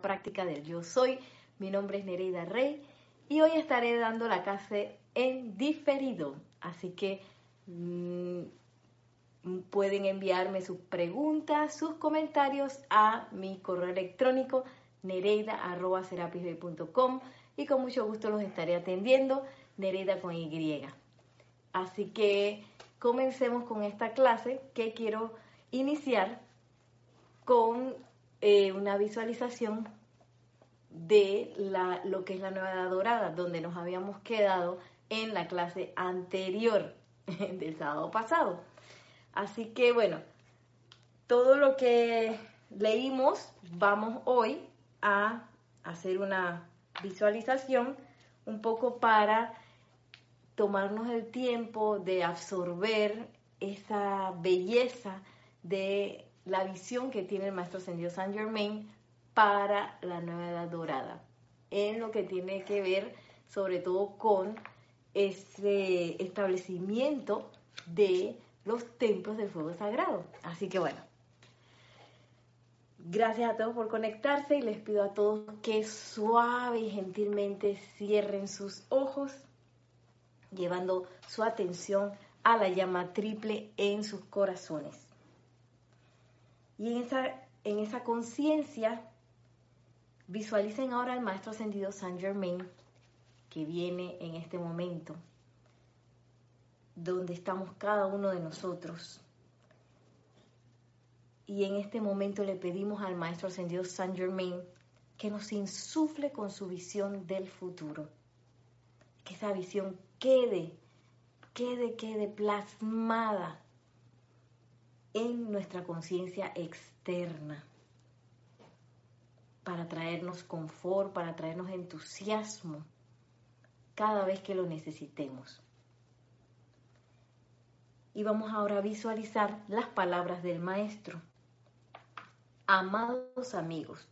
práctica del yo soy. Mi nombre es Nereida Rey y hoy estaré dando la clase en diferido. Así que mm, pueden enviarme sus preguntas, sus comentarios a mi correo electrónico nereida.com y con mucho gusto los estaré atendiendo, Nereida con Y. Así que comencemos con esta clase que quiero iniciar con eh, una visualización de la, lo que es la nueva edad dorada, donde nos habíamos quedado en la clase anterior del sábado pasado. Así que bueno, todo lo que leímos, vamos hoy a hacer una visualización un poco para tomarnos el tiempo de absorber esa belleza de la visión que tiene el Maestro Ascendido Saint Germain para la nueva edad dorada, en lo que tiene que ver sobre todo con ese establecimiento de los templos del fuego sagrado. Así que bueno, gracias a todos por conectarse y les pido a todos que suave y gentilmente cierren sus ojos, llevando su atención a la llama triple en sus corazones. Y en esa, en esa conciencia, visualicen ahora al Maestro Ascendido Saint Germain que viene en este momento, donde estamos cada uno de nosotros. Y en este momento le pedimos al Maestro Ascendido Saint Germain que nos insufle con su visión del futuro. Que esa visión quede, quede, quede plasmada en nuestra conciencia externa para traernos confort, para traernos entusiasmo cada vez que lo necesitemos. Y vamos ahora a visualizar las palabras del Maestro. Amados amigos,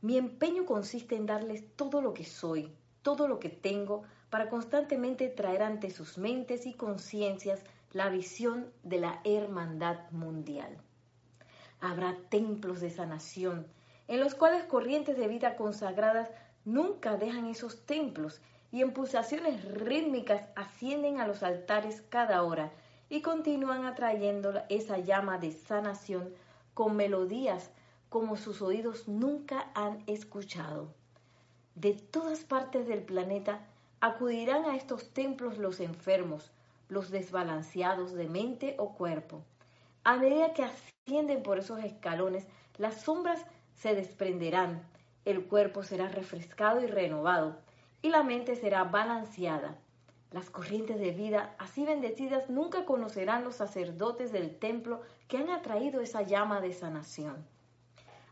mi empeño consiste en darles todo lo que soy, todo lo que tengo, para constantemente traer ante sus mentes y conciencias la visión de la hermandad mundial. Habrá templos de sanación, en los cuales corrientes de vida consagradas nunca dejan esos templos y en pulsaciones rítmicas ascienden a los altares cada hora y continúan atrayendo esa llama de sanación con melodías como sus oídos nunca han escuchado. De todas partes del planeta acudirán a estos templos los enfermos, los desbalanceados de mente o cuerpo. A medida que ascienden por esos escalones, las sombras se desprenderán, el cuerpo será refrescado y renovado, y la mente será balanceada. Las corrientes de vida así bendecidas nunca conocerán los sacerdotes del templo que han atraído esa llama de sanación.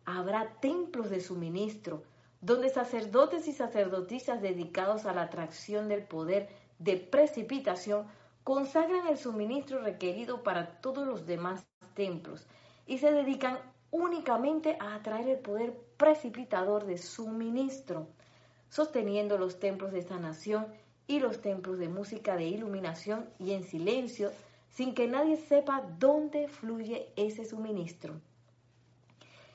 Habrá templos de suministro, donde sacerdotes y sacerdotisas dedicados a la atracción del poder de precipitación consagran el suministro requerido para todos los demás templos y se dedican únicamente a atraer el poder precipitador de suministro, sosteniendo los templos de sanación y los templos de música de iluminación y en silencio, sin que nadie sepa dónde fluye ese suministro.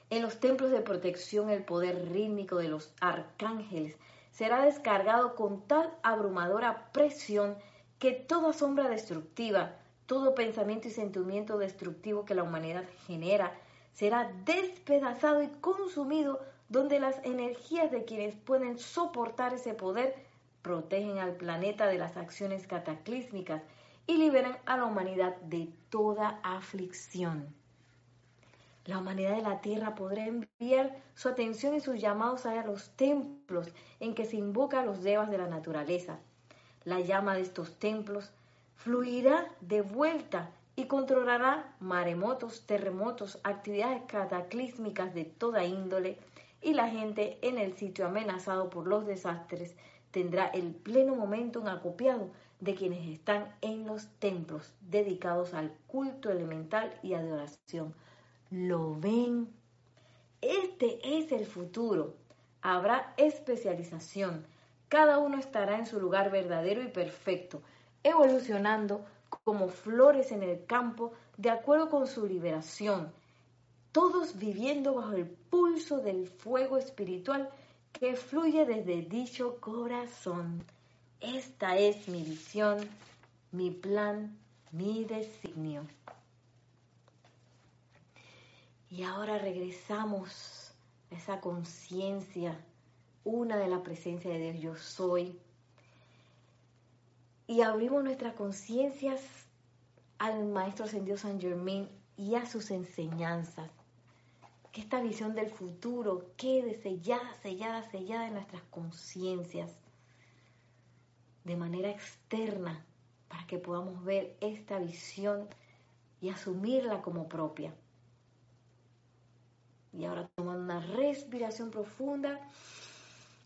En los templos de protección el poder rítmico de los arcángeles será descargado con tal abrumadora presión que toda sombra destructiva, todo pensamiento y sentimiento destructivo que la humanidad genera, será despedazado y consumido donde las energías de quienes pueden soportar ese poder protegen al planeta de las acciones cataclísmicas y liberan a la humanidad de toda aflicción. La humanidad de la Tierra podrá enviar su atención y sus llamados a los templos en que se invoca a los devas de la naturaleza, la llama de estos templos fluirá de vuelta y controlará maremotos, terremotos, actividades cataclísmicas de toda índole y la gente en el sitio amenazado por los desastres tendrá el pleno momento acopiado de quienes están en los templos dedicados al culto elemental y adoración. ¿Lo ven? Este es el futuro. Habrá especialización, cada uno estará en su lugar verdadero y perfecto, evolucionando como flores en el campo de acuerdo con su liberación. todos viviendo bajo el pulso del fuego espiritual que fluye desde dicho corazón. Esta es mi visión, mi plan, mi designio. Y ahora regresamos a esa conciencia, una de la presencia de Dios, yo soy. Y abrimos nuestras conciencias al Maestro Ascendido San Germain y a sus enseñanzas. Que esta visión del futuro quede sellada, sellada, sellada en nuestras conciencias de manera externa para que podamos ver esta visión y asumirla como propia. Y ahora tomando una respiración profunda,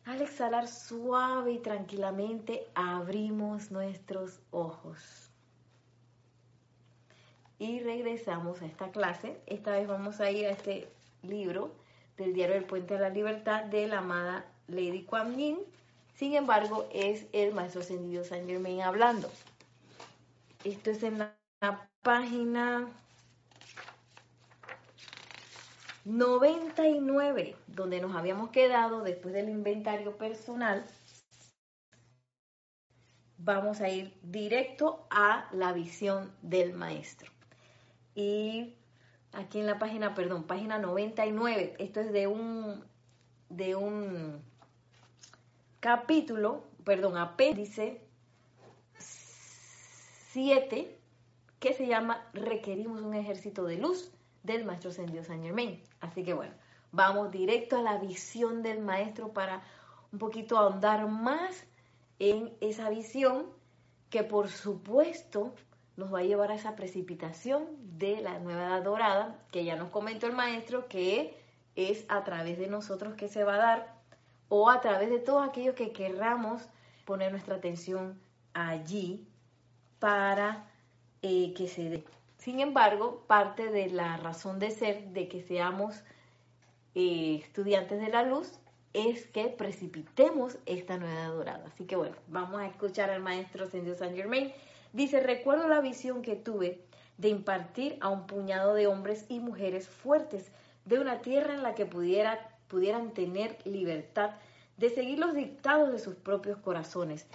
al exhalar suave y tranquilamente abrimos nuestros ojos y regresamos a esta clase. Esta vez vamos a ir a este libro del diario El Puente de la Libertad de la amada Lady Kuan Yin. Sin embargo, es el maestro ascendido San Germain hablando. Esto es en la, página 99, donde nos habíamos quedado después del inventario personal. Vamos a ir directo a la visión del maestro. Y aquí en la página, perdón, página 99, esto es de un, de un capítulo, perdón, apéndice 7, que se llama Requerimos un ejército de luz del Maestro Ascendido San Germain. Así que bueno, vamos directo a la visión del Maestro para un poquito ahondar más en esa visión que por supuesto nos va a llevar a esa precipitación de la nueva edad dorada, que ya nos comentó el maestro, que es a través de nosotros que se va a dar, o a través de todos aquellos que querramos poner nuestra atención allí para eh, que se dé. Sin embargo, parte de la razón de ser de que seamos eh, estudiantes de la luz es que precipitemos esta nueva dorada. Así que bueno, vamos a escuchar al maestro Sendio San Germain Dice, recuerdo la visión que tuve de impartir a un puñado de hombres y mujeres fuertes de una tierra en la que pudiera, pudieran tener libertad de seguir los dictados de sus propios corazones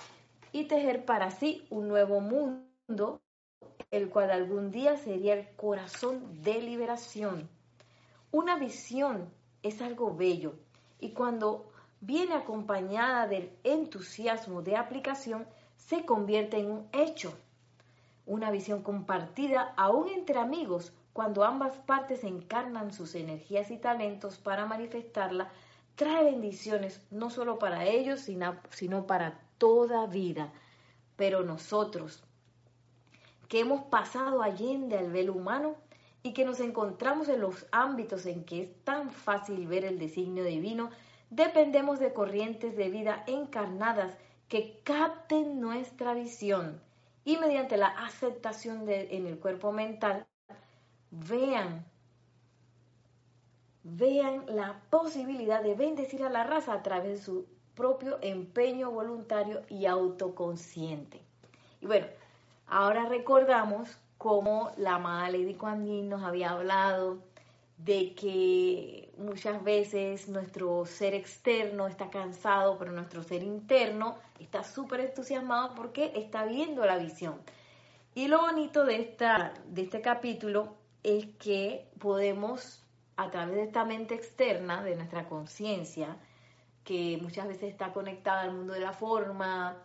y tejer para sí un nuevo mundo, el cual algún día sería el corazón de liberación. Una visión es algo bello y cuando viene acompañada del entusiasmo de aplicación, se convierte en un hecho una visión compartida aún entre amigos cuando ambas partes encarnan sus energías y talentos para manifestarla, trae bendiciones no solo para ellos, sino, para toda vida. Pero nosotros, que hemos pasado allende al velo humano y que nos encontramos en los ámbitos en que es tan fácil ver el designio divino, dependemos de corrientes de vida encarnadas que capten nuestra visión y mediante la aceptación de, en el cuerpo mental, vean, vean la posibilidad de bendecir a la raza a través de su propio empeño voluntario y autoconsciente. Y bueno, ahora recordamos cómo la amada Lady Kuan nos había hablado de que muchas veces nuestro ser externo está cansado, pero nuestro ser interno está súper entusiasmado porque está viendo la visión. Y lo bonito de, esta, de este capítulo es que podemos, a través de esta mente externa, de nuestra conciencia, que muchas veces está conectada al mundo de la forma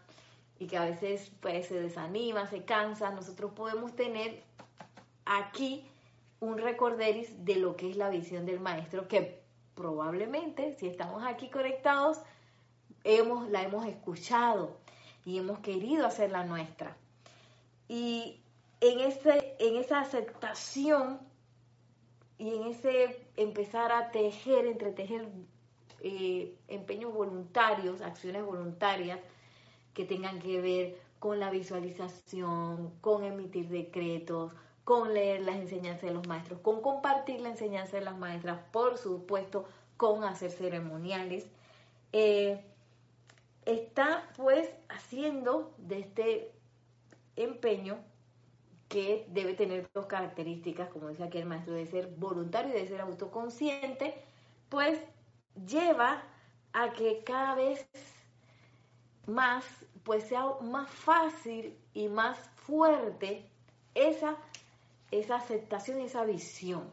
y que a veces pues, se desanima, se cansa, nosotros podemos tener aquí un recorderis de lo que es la visión del maestro, que probablemente si estamos aquí conectados, hemos, la hemos escuchado y hemos querido hacerla nuestra. Y en, ese, en esa aceptación y en ese empezar a tejer, entretejer eh, empeños voluntarios, acciones voluntarias que tengan que ver con la visualización, con emitir decretos, con leer las enseñanzas de los maestros, con compartir la enseñanza de las maestras, por supuesto, con hacer ceremoniales. Eh, está pues haciendo de este empeño que debe tener dos características, como dice aquí el maestro, de ser voluntario y de ser autoconsciente, pues lleva a que cada vez más pues sea más fácil y más fuerte esa, esa aceptación y esa visión.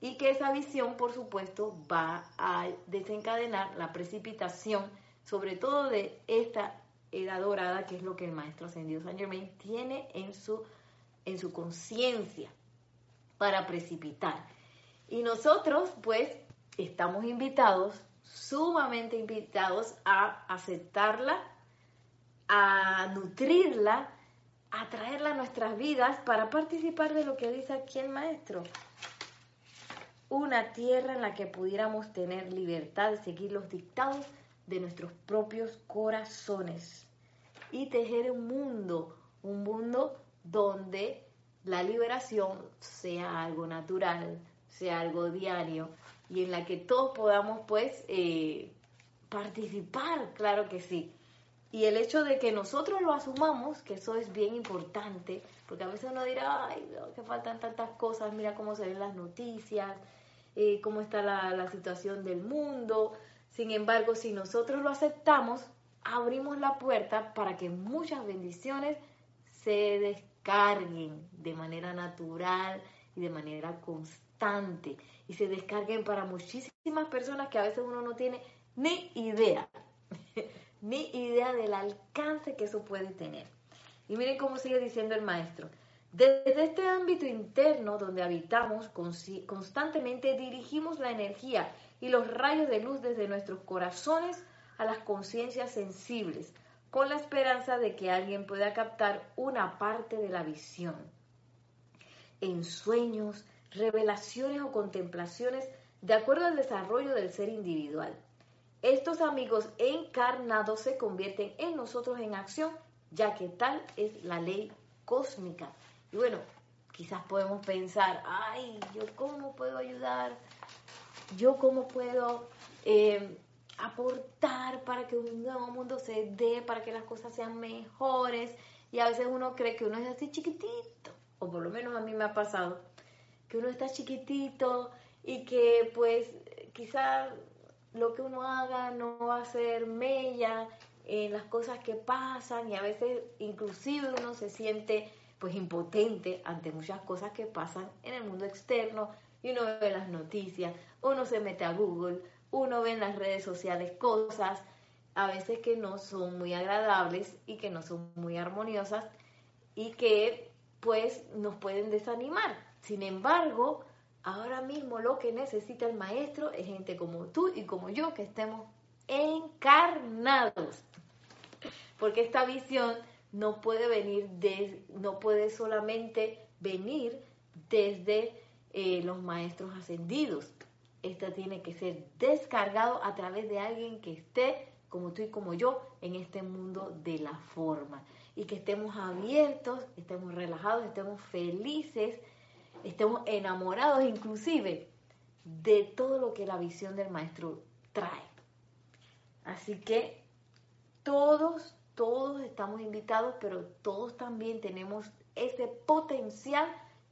Y que esa visión, por supuesto, va a desencadenar la precipitación, sobre todo de esta edad dorada, que es lo que el maestro ascendido Saint Germain tiene en su, en su conciencia para precipitar. Y nosotros, pues, estamos invitados, sumamente invitados a aceptarla a nutrirla, a traerla a nuestras vidas para participar de lo que dice aquí el maestro. Una tierra en la que pudiéramos tener libertad de seguir los dictados de nuestros propios corazones y tejer un mundo, un mundo donde la liberación sea algo natural, sea algo diario y en la que todos podamos pues eh, participar, claro que sí. Y el hecho de que nosotros lo asumamos, que eso es bien importante, porque a veces uno dirá, ay, que faltan tantas cosas, mira cómo se ven las noticias, eh, cómo está la, la situación del mundo. Sin embargo, si nosotros lo aceptamos, abrimos la puerta para que muchas bendiciones se descarguen de manera natural y de manera constante y se descarguen para muchísimas personas que a veces uno no tiene ni idea ni idea del alcance que eso puede tener. Y miren cómo sigue diciendo el maestro. Desde este ámbito interno donde habitamos, constantemente dirigimos la energía y los rayos de luz desde nuestros corazones a las conciencias sensibles, con la esperanza de que alguien pueda captar una parte de la visión. En sueños, revelaciones o contemplaciones, de acuerdo al desarrollo del ser individual. Estos amigos encarnados se convierten en nosotros en acción, ya que tal es la ley cósmica. Y bueno, quizás podemos pensar, ay, ¿yo cómo puedo ayudar? ¿Yo cómo puedo eh, aportar para que un nuevo mundo se dé, para que las cosas sean mejores? Y a veces uno cree que uno es así chiquitito, o por lo menos a mí me ha pasado, que uno está chiquitito y que pues quizás lo que uno haga no va a ser mella en las cosas que pasan y a veces inclusive uno se siente pues impotente ante muchas cosas que pasan en el mundo externo y uno ve las noticias, uno se mete a Google, uno ve en las redes sociales cosas a veces que no son muy agradables y que no son muy armoniosas y que pues nos pueden desanimar. Sin embargo, Ahora mismo lo que necesita el maestro es gente como tú y como yo que estemos encarnados. Porque esta visión no puede venir de, no puede solamente venir desde eh, los maestros ascendidos. Esta tiene que ser descargado a través de alguien que esté como tú y como yo en este mundo de la forma. Y que estemos abiertos, estemos relajados, estemos felices estemos enamorados inclusive de todo lo que la visión del maestro trae. Así que todos, todos estamos invitados, pero todos también tenemos ese potencial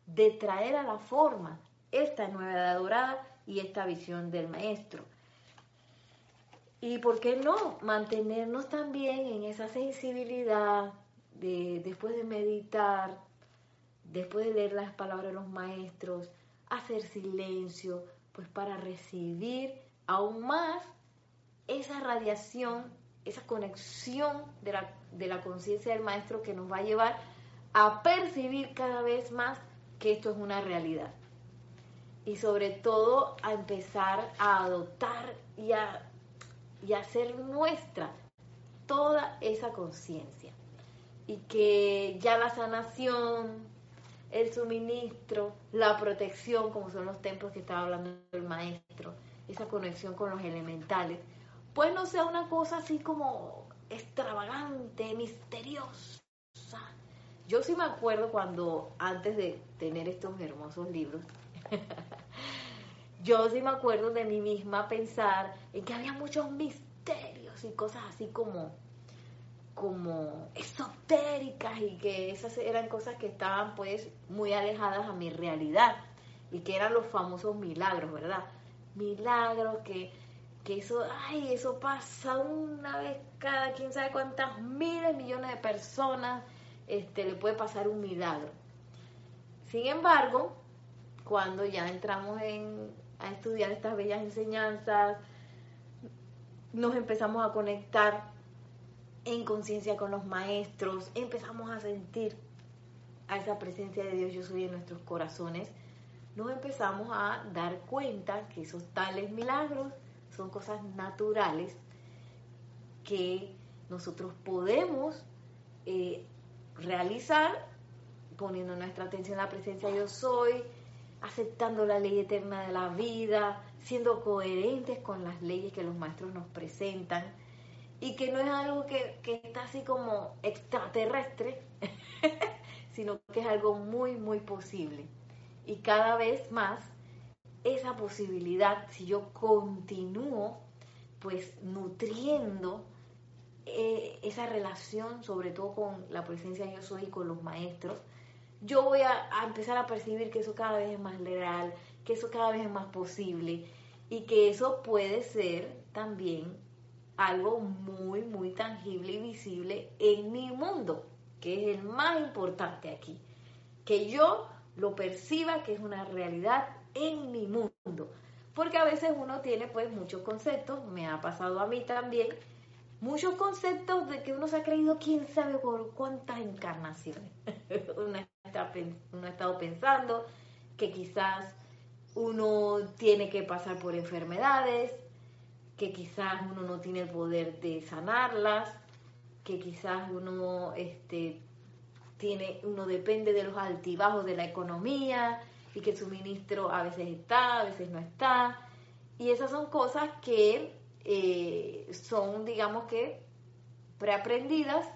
de traer a la forma esta nueva edad dorada y esta visión del maestro. Y por qué no mantenernos también en esa sensibilidad de después de meditar, después de leer las palabras de los maestros, hacer silencio, pues para recibir aún más esa radiación, esa conexión de la, de la conciencia del maestro que nos va a llevar a percibir cada vez más que esto es una realidad. Y sobre todo a empezar a adoptar y a, y a hacer nuestra toda esa conciencia. Y que ya la sanación, el suministro, la protección, como son los templos que estaba hablando el maestro, esa conexión con los elementales, pues no sea una cosa así como extravagante, misteriosa. Yo sí me acuerdo cuando, antes de tener estos hermosos libros, yo sí me acuerdo de mí misma pensar en que había muchos misterios y cosas así como, como esotéricas y que esas eran cosas que estaban pues muy alejadas a mi realidad y que eran los famosos milagros, ¿verdad? Milagros que, que eso, ay, eso pasa una vez cada quién sabe cuántas miles, millones de personas, este, le puede pasar un milagro. Sin embargo, cuando ya entramos en, a estudiar estas bellas enseñanzas, nos empezamos a conectar en conciencia con los maestros, empezamos a sentir a esa presencia de Dios yo soy en nuestros corazones, nos empezamos a dar cuenta que esos tales milagros son cosas naturales que nosotros podemos eh, realizar poniendo nuestra atención en la presencia yo soy, aceptando la ley eterna de la vida, siendo coherentes con las leyes que los maestros nos presentan y que no es algo que, está así como extraterrestre, sino que es algo muy, muy posible. Y cada vez más esa posibilidad, si yo continúo pues nutriendo eh, esa relación, sobre todo con la presencia de yo soy y con los maestros, yo voy a, a, empezar a percibir que eso cada vez es más legal, que eso cada vez es más posible y que eso puede ser también algo muy, muy tangible y visible en mi mundo, que es el más importante aquí. Que yo lo perciba que es una realidad en mi mundo. Porque a veces uno tiene pues muchos conceptos, me ha pasado a mí también, muchos conceptos de que uno se ha creído quién sabe por cuántas encarnaciones. uno, uno ha estado pensando que quizás uno tiene que pasar por enfermedades, que quizás uno no tiene el poder de sanarlas, que quizás uno este, tiene, uno depende de los altibajos de la economía y que el suministro a veces está, a veces no está. Y esas son cosas que eh, son, digamos que, preaprendidas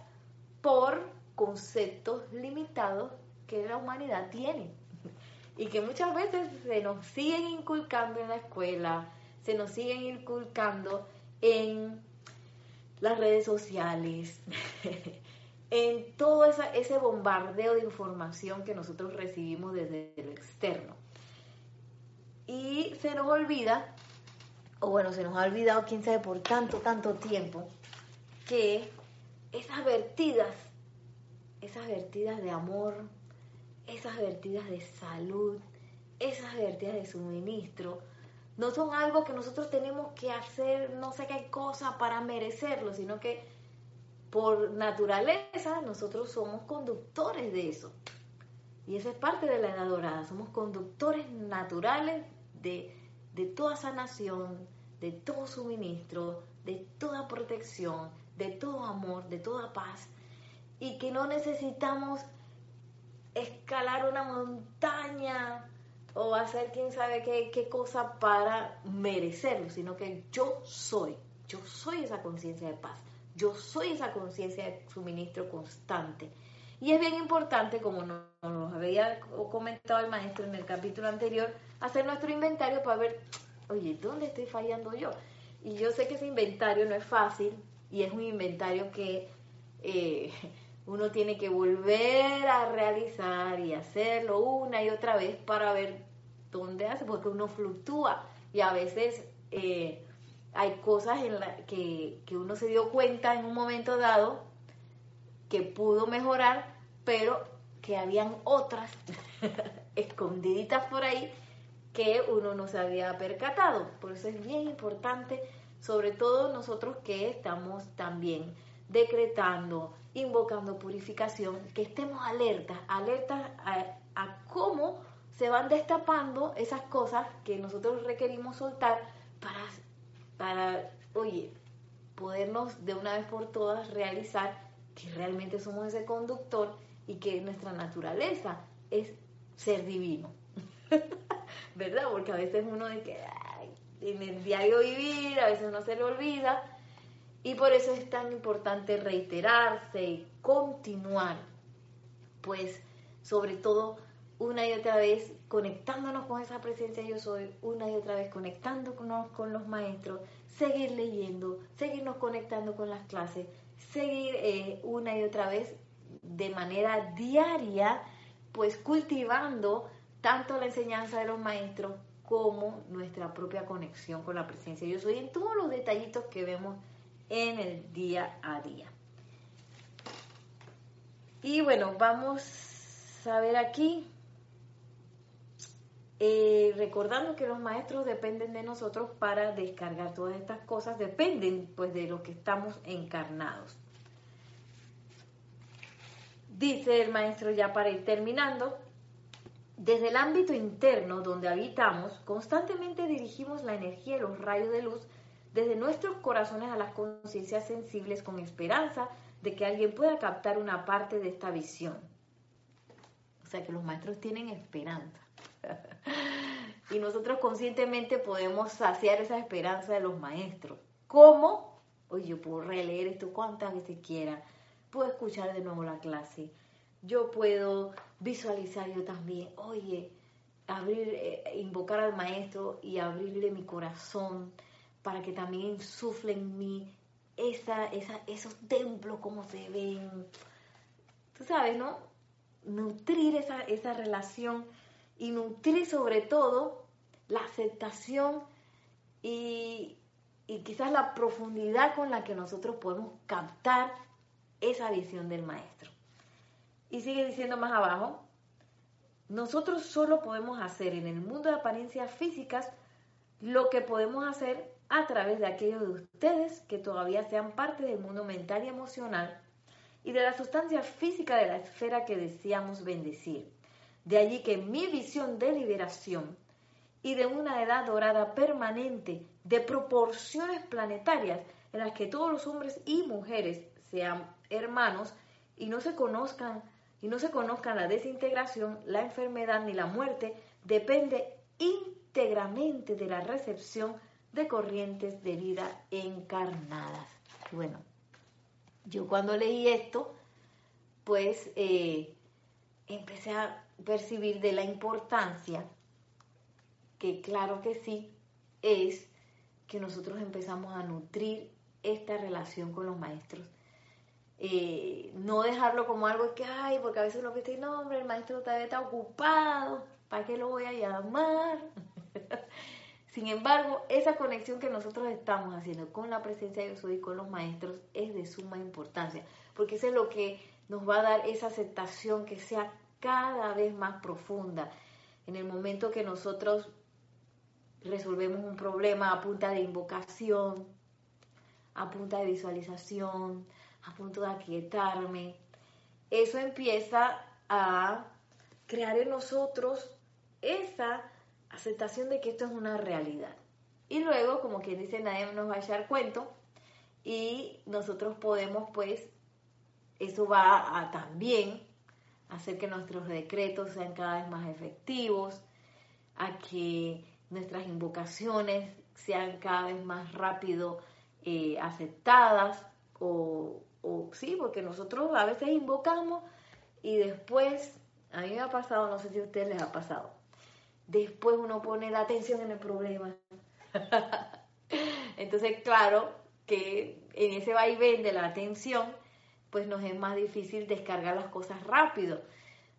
por conceptos limitados que la humanidad tiene y que muchas veces se nos siguen inculcando en la escuela, se nos siguen inculcando en las redes sociales, en todo ese bombardeo de información que nosotros recibimos desde lo externo. Y se nos olvida, o bueno, se nos ha olvidado, quién sabe, por tanto, tanto tiempo, que esas vertidas, esas vertidas de amor, esas vertidas de salud, esas vertidas de suministro, no son algo que nosotros tenemos que hacer no sé qué cosa para merecerlo, sino que por naturaleza nosotros somos conductores de eso. Y esa es parte de la edad dorada, somos conductores naturales de, de toda sanación, de todo suministro, de toda protección, de todo amor, de toda paz, y que no necesitamos escalar una montaña o hacer quién sabe qué, qué cosa para merecerlo, sino que yo soy, yo soy esa conciencia de paz, yo soy esa conciencia de suministro constante. Y es bien importante, como nos, había comentado el maestro en el capítulo anterior, hacer nuestro inventario para ver, oye, ¿dónde estoy fallando yo? Y yo sé que ese inventario no es fácil y es un inventario que eh, uno tiene que volver a realizar y hacerlo una y otra vez para ver dónde hace, porque uno fluctúa y a veces eh, hay cosas en la que, que uno se dio cuenta en un momento dado que pudo mejorar, pero que habían otras escondiditas por ahí que uno no se había percatado. Por eso es bien importante, sobre todo nosotros que estamos también decretando, invocando purificación, que estemos alertas, alertas a, cómo se van destapando esas cosas que nosotros requerimos soltar para, para, oye, podernos de una vez por todas realizar que realmente somos ese conductor y que nuestra naturaleza es ser divino. ¿Verdad? Porque a veces uno de que en el diario vivir, a veces uno se le olvida y por eso es tan importante reiterarse y continuar, pues sobre todo una y otra vez conectándonos con esa presencia yo soy, una y otra vez conectándonos con los maestros, seguir leyendo, seguirnos conectando con las clases, seguir eh, una y otra vez de manera diaria, pues cultivando tanto la enseñanza de los maestros como nuestra propia conexión con la presencia yo soy en todos los detallitos que vemos en el día a día. Y bueno, vamos a ver aquí eh, recordando que los maestros dependen de nosotros para descargar todas estas cosas, dependen pues de lo que estamos encarnados. Dice el maestro ya para ir terminando, desde el ámbito interno donde habitamos, constantemente dirigimos la energía y los rayos de luz desde nuestros corazones a las conciencias sensibles con esperanza de que alguien pueda captar una parte de esta visión. O sea que los maestros tienen esperanza. y nosotros conscientemente podemos saciar esa esperanza de los maestros. ¿Cómo? Oye, yo puedo releer esto cuantas veces quiera, puedo escuchar de nuevo la clase, yo puedo visualizar yo también, oye, abrir, eh, invocar al maestro y abrirle mi corazón para que también insufle en mí esa, esa, esos templos como se ven. Tú sabes, ¿no? Nutrir esa, esa relación y nutrir sobre todo la aceptación y, quizás la profundidad con la que nosotros podemos captar esa visión del maestro. Y sigue diciendo más abajo, nosotros solo podemos hacer en el mundo de apariencias físicas lo que podemos hacer a través de aquellos de ustedes que todavía sean parte del mundo mental y emocional y de la sustancia física de la esfera que deseamos bendecir. De allí que mi visión de liberación y de una edad dorada permanente de proporciones planetarias en las que todos los hombres y mujeres sean hermanos y no se conozcan y no se conozcan la desintegración, la enfermedad ni la muerte, depende íntegramente de la recepción de corrientes de vida encarnadas. Bueno, yo cuando leí esto, pues eh, empecé a percibir de la importancia, que claro que sí, es que nosotros empezamos a nutrir esta relación con los maestros. Eh, no dejarlo como algo que, hay, porque a veces uno dice, no, hombre, el maestro todavía está ocupado, ¿para qué lo voy a llamar? Sin embargo, esa conexión que nosotros estamos haciendo con la presencia de Dios y con los maestros es de suma importancia, porque eso es lo que nos va a dar esa aceptación que sea cada vez más profunda. En el momento que nosotros resolvemos un problema a punta de invocación, a punta de visualización, a punto de aquietarme, eso empieza a crear en nosotros esa aceptación de que esto es una realidad. Y luego, como quien dice, nadie nos va a echar cuento y nosotros podemos, pues, eso va a también hacer que nuestros decretos sean cada vez más efectivos, a que nuestras invocaciones sean cada vez más rápido eh, aceptadas o, o sí, porque nosotros a veces invocamos y después, a mí me ha pasado, no sé si a ustedes les ha pasado, después uno pone la atención en el problema. Entonces, claro que en ese vaivén de la atención, pues nos es más difícil descargar las cosas rápido.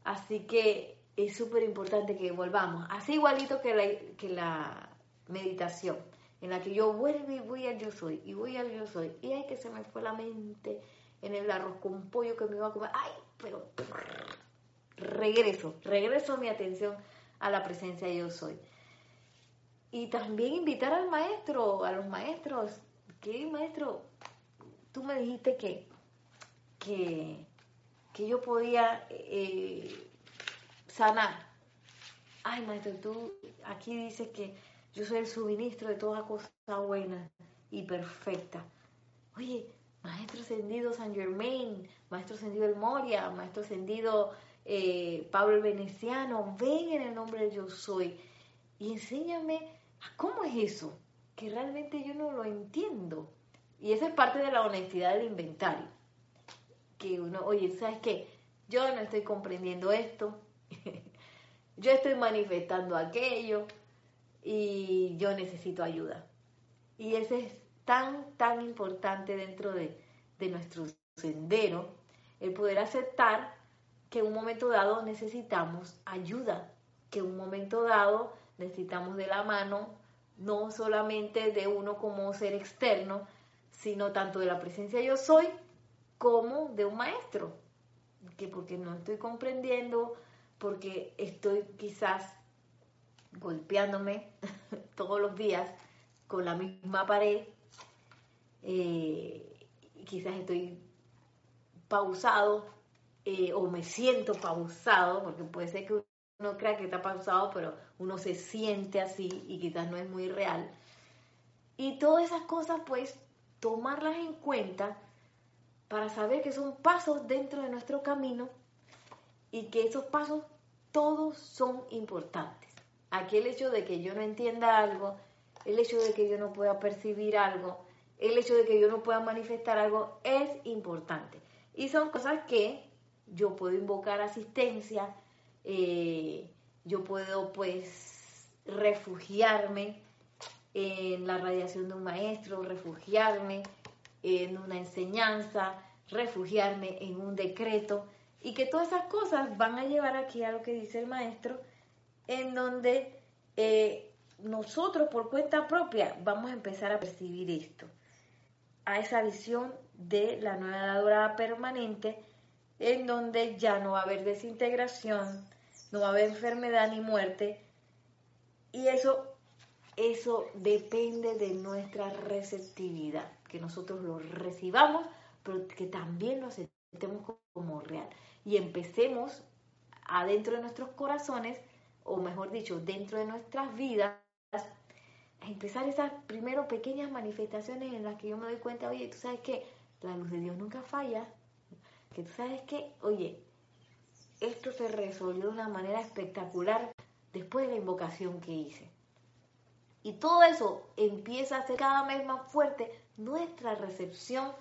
Así que es súper importante que volvamos, así igualito que la, que la meditación, en la que yo vuelvo y voy al yo soy, y voy al yo soy, y ay que se me fue la mente en el arroz con pollo que me iba a comer, ay, pero regreso, regreso mi atención a la presencia de yo soy. Y también invitar al maestro, a los maestros, que maestro, tú me dijiste que que, yo podía eh, sanar. Ay, maestro, tú aquí dices que yo soy el suministro de toda cosa buena y perfecta. Oye, maestro ascendido San Germain, maestro ascendido El Moria, maestro ascendido eh, Pablo el Veneciano, ven en el nombre de yo soy y enséñame cómo es eso, que realmente yo no lo entiendo. Y esa es parte de la honestidad del inventario que uno, oye, ¿sabes qué? Yo no estoy comprendiendo esto. yo estoy manifestando aquello y yo necesito ayuda. Y ese es tan, tan importante dentro de, de nuestro sendero, el poder aceptar que un momento dado necesitamos ayuda, que un momento dado necesitamos de la mano, no solamente de uno como ser externo, sino tanto de la presencia yo soy como de un maestro, que porque no estoy comprendiendo, porque estoy quizás golpeándome todos los días con la misma pared, eh, quizás estoy pausado eh, o me siento pausado, porque puede ser que uno crea que está pausado, pero uno se siente así y quizás no es muy real. Y todas esas cosas, pues, tomarlas en cuenta para saber que son pasos dentro de nuestro camino y que esos pasos todos son importantes. Aquí el hecho de que yo no entienda algo, el hecho de que yo no pueda percibir algo, el hecho de que yo no pueda manifestar algo es importante. Y son cosas que yo puedo invocar asistencia, eh, yo puedo pues refugiarme en la radiación de un maestro, refugiarme en una enseñanza, refugiarme en un decreto y que todas esas cosas van a llevar aquí a lo que dice el maestro, en donde eh, nosotros por cuenta propia vamos a empezar a percibir esto, a esa visión de la nueva edad permanente, en donde ya no va a haber desintegración, no va a haber enfermedad ni muerte, y eso eso depende de nuestra receptividad, que nosotros lo recibamos, pero que también lo aceptemos como real. Y empecemos adentro de nuestros corazones, o mejor dicho, dentro de nuestras vidas, a empezar esas primero pequeñas manifestaciones en las que yo me doy cuenta, oye, tú sabes que la luz de Dios nunca falla, que tú sabes que, oye, esto se resolvió de una manera espectacular después de la invocación que hice. Y todo eso empieza a ser cada vez más fuerte nuestra recepción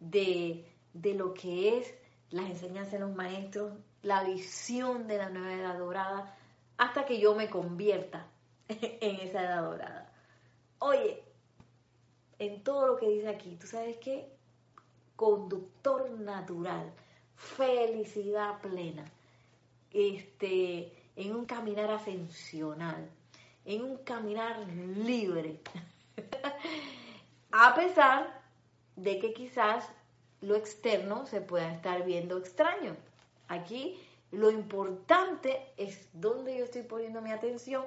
de, lo que es las enseñanzas de los maestros, la visión de la nueva edad dorada, hasta que yo me convierta en esa edad dorada. Oye, en todo lo que dice aquí, ¿tú sabes qué? Conductor natural, felicidad plena, este, en un caminar ascensional en un caminar libre. a pesar de que quizás lo externo se pueda estar viendo extraño. Aquí lo importante es dónde yo estoy poniendo mi atención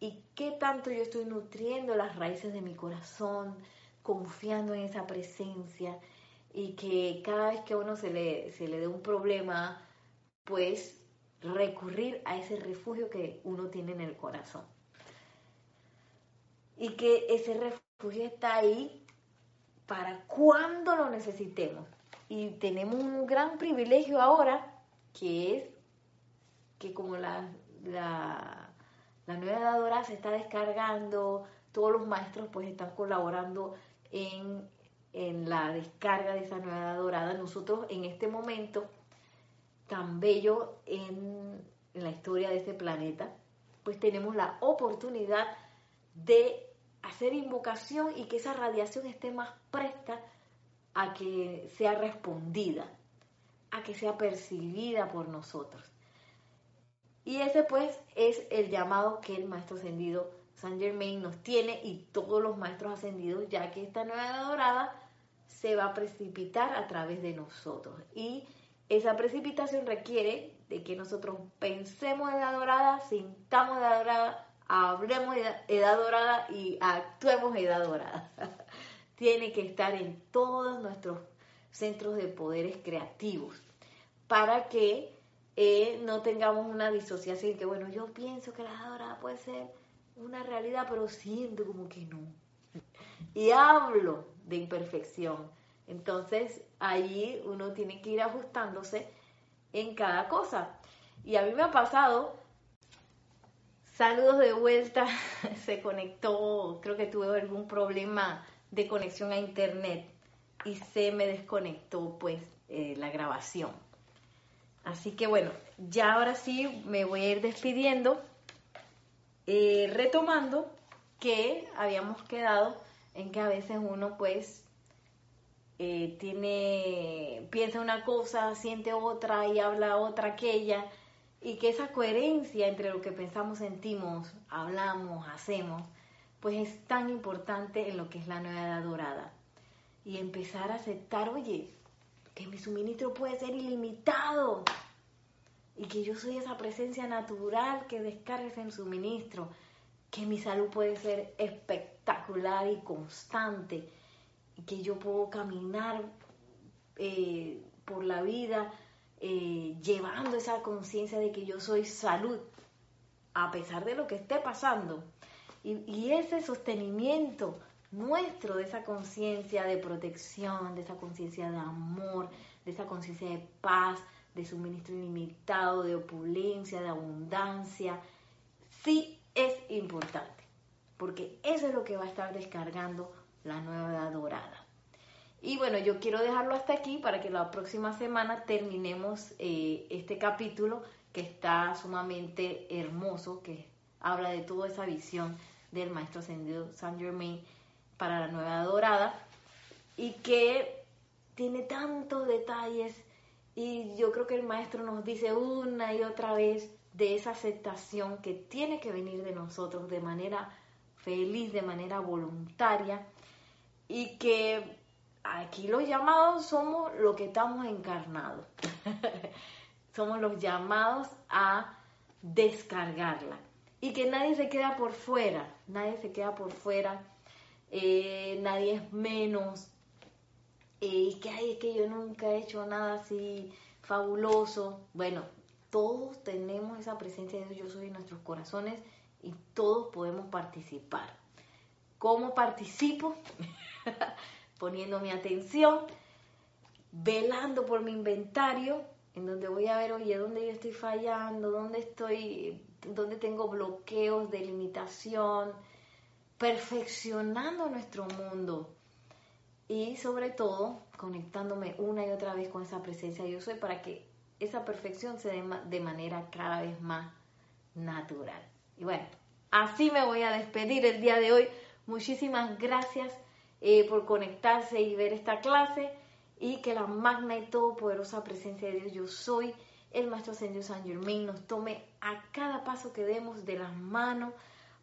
y qué tanto yo estoy nutriendo las raíces de mi corazón, confiando en esa presencia y que cada vez que a uno se le, se le dé un problema, pues recurrir a ese refugio que uno tiene en el corazón y que ese refugio está ahí para cuando lo necesitemos. Y tenemos un gran privilegio ahora, que es que como la, la, nueva edad se está descargando, todos los maestros pues están colaborando en, en la descarga de esa nueva dorada. Nosotros en este momento tan bello en, en la historia de este planeta, pues tenemos la oportunidad de hacer invocación y que esa radiación esté más presta a que sea respondida, a que sea percibida por nosotros. Y ese pues es el llamado que el maestro ascendido San Germain nos tiene y todos los maestros ascendidos, ya que esta nueva dorada se va a precipitar a través de nosotros. Y esa precipitación requiere de que nosotros pensemos en la dorada, sintamos la dorada, hablemos edad dorada y actuemos edad dorada. Tiene que estar en todos nuestros centros de poderes creativos para que eh, no tengamos una disociación que, bueno, yo pienso que la edad dorada puede ser una realidad, pero siento como que no. Y hablo de imperfección. Entonces, allí uno tiene que ir ajustándose en cada cosa. Y a mí me ha pasado Saludos de vuelta. Se conectó, creo que tuve algún problema de conexión a internet y se me desconectó pues eh, la grabación. Así que bueno, ya ahora sí me voy a ir despidiendo, eh, retomando que habíamos quedado en que a veces uno pues eh, tiene, piensa una cosa, siente otra y habla otra aquella, y que esa coherencia entre lo que pensamos, sentimos, hablamos, hacemos, pues es tan importante en lo que es la nueva edad dorada. Y empezar a aceptar, oye, que mi suministro puede ser ilimitado y que yo soy esa presencia natural que descarga ese suministro, que mi salud puede ser espectacular y constante y que yo puedo caminar eh, por la vida eh, llevando esa conciencia de que yo soy salud a pesar de lo que esté pasando. y ese sostenimiento nuestro de esa conciencia de protección, de esa conciencia de amor, de esa conciencia de paz, de suministro ilimitado, de opulencia, de abundancia, sí es importante, porque eso es lo que va a estar descargando la nueva edad dorada. Y bueno, yo quiero dejarlo hasta aquí para que la próxima semana terminemos eh, este capítulo que está sumamente hermoso, que habla de toda esa visión del Maestro Ascendido Saint Germain para la nueva dorada y que tiene tantos detalles y yo creo que el maestro nos dice una y otra vez de esa aceptación que tiene que venir de nosotros de manera feliz, de manera voluntaria y que aquí los llamados somos lo que estamos encarnados. somos los llamados a descargarla y que nadie se queda por fuera, nadie se queda por fuera eh, nadie es menos, y que hay es que yo nunca he hecho nada así fabuloso. Bueno, todos tenemos esa presencia de Dios, yo soy en nuestros corazones y todos podemos participar. ¿Cómo participo? Poniendo mi atención, velando por mi inventario, en donde voy a ver, oye, dónde yo estoy fallando, dónde estoy, dónde tengo bloqueos de limitación, perfeccionando nuestro mundo y sobre todo conectándome una y otra vez con esa presencia yo soy para que esa perfección se dé de manera cada vez más natural. Y bueno, así me voy a despedir el día de hoy. Muchísimas gracias eh, por conectarse y ver esta clase y que la magna y todopoderosa presencia de Dios yo soy, el Maestro Ascendido San Germain, nos tome a cada paso que demos de las manos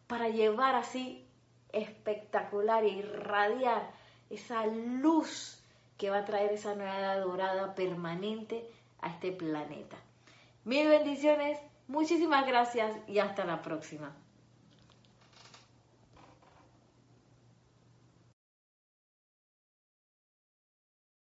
para llevar así espectacular e irradiar esa luz que va a traer esa nueva edad dorada permanente a este planeta. Mil bendiciones, muchísimas gracias y hasta la próxima.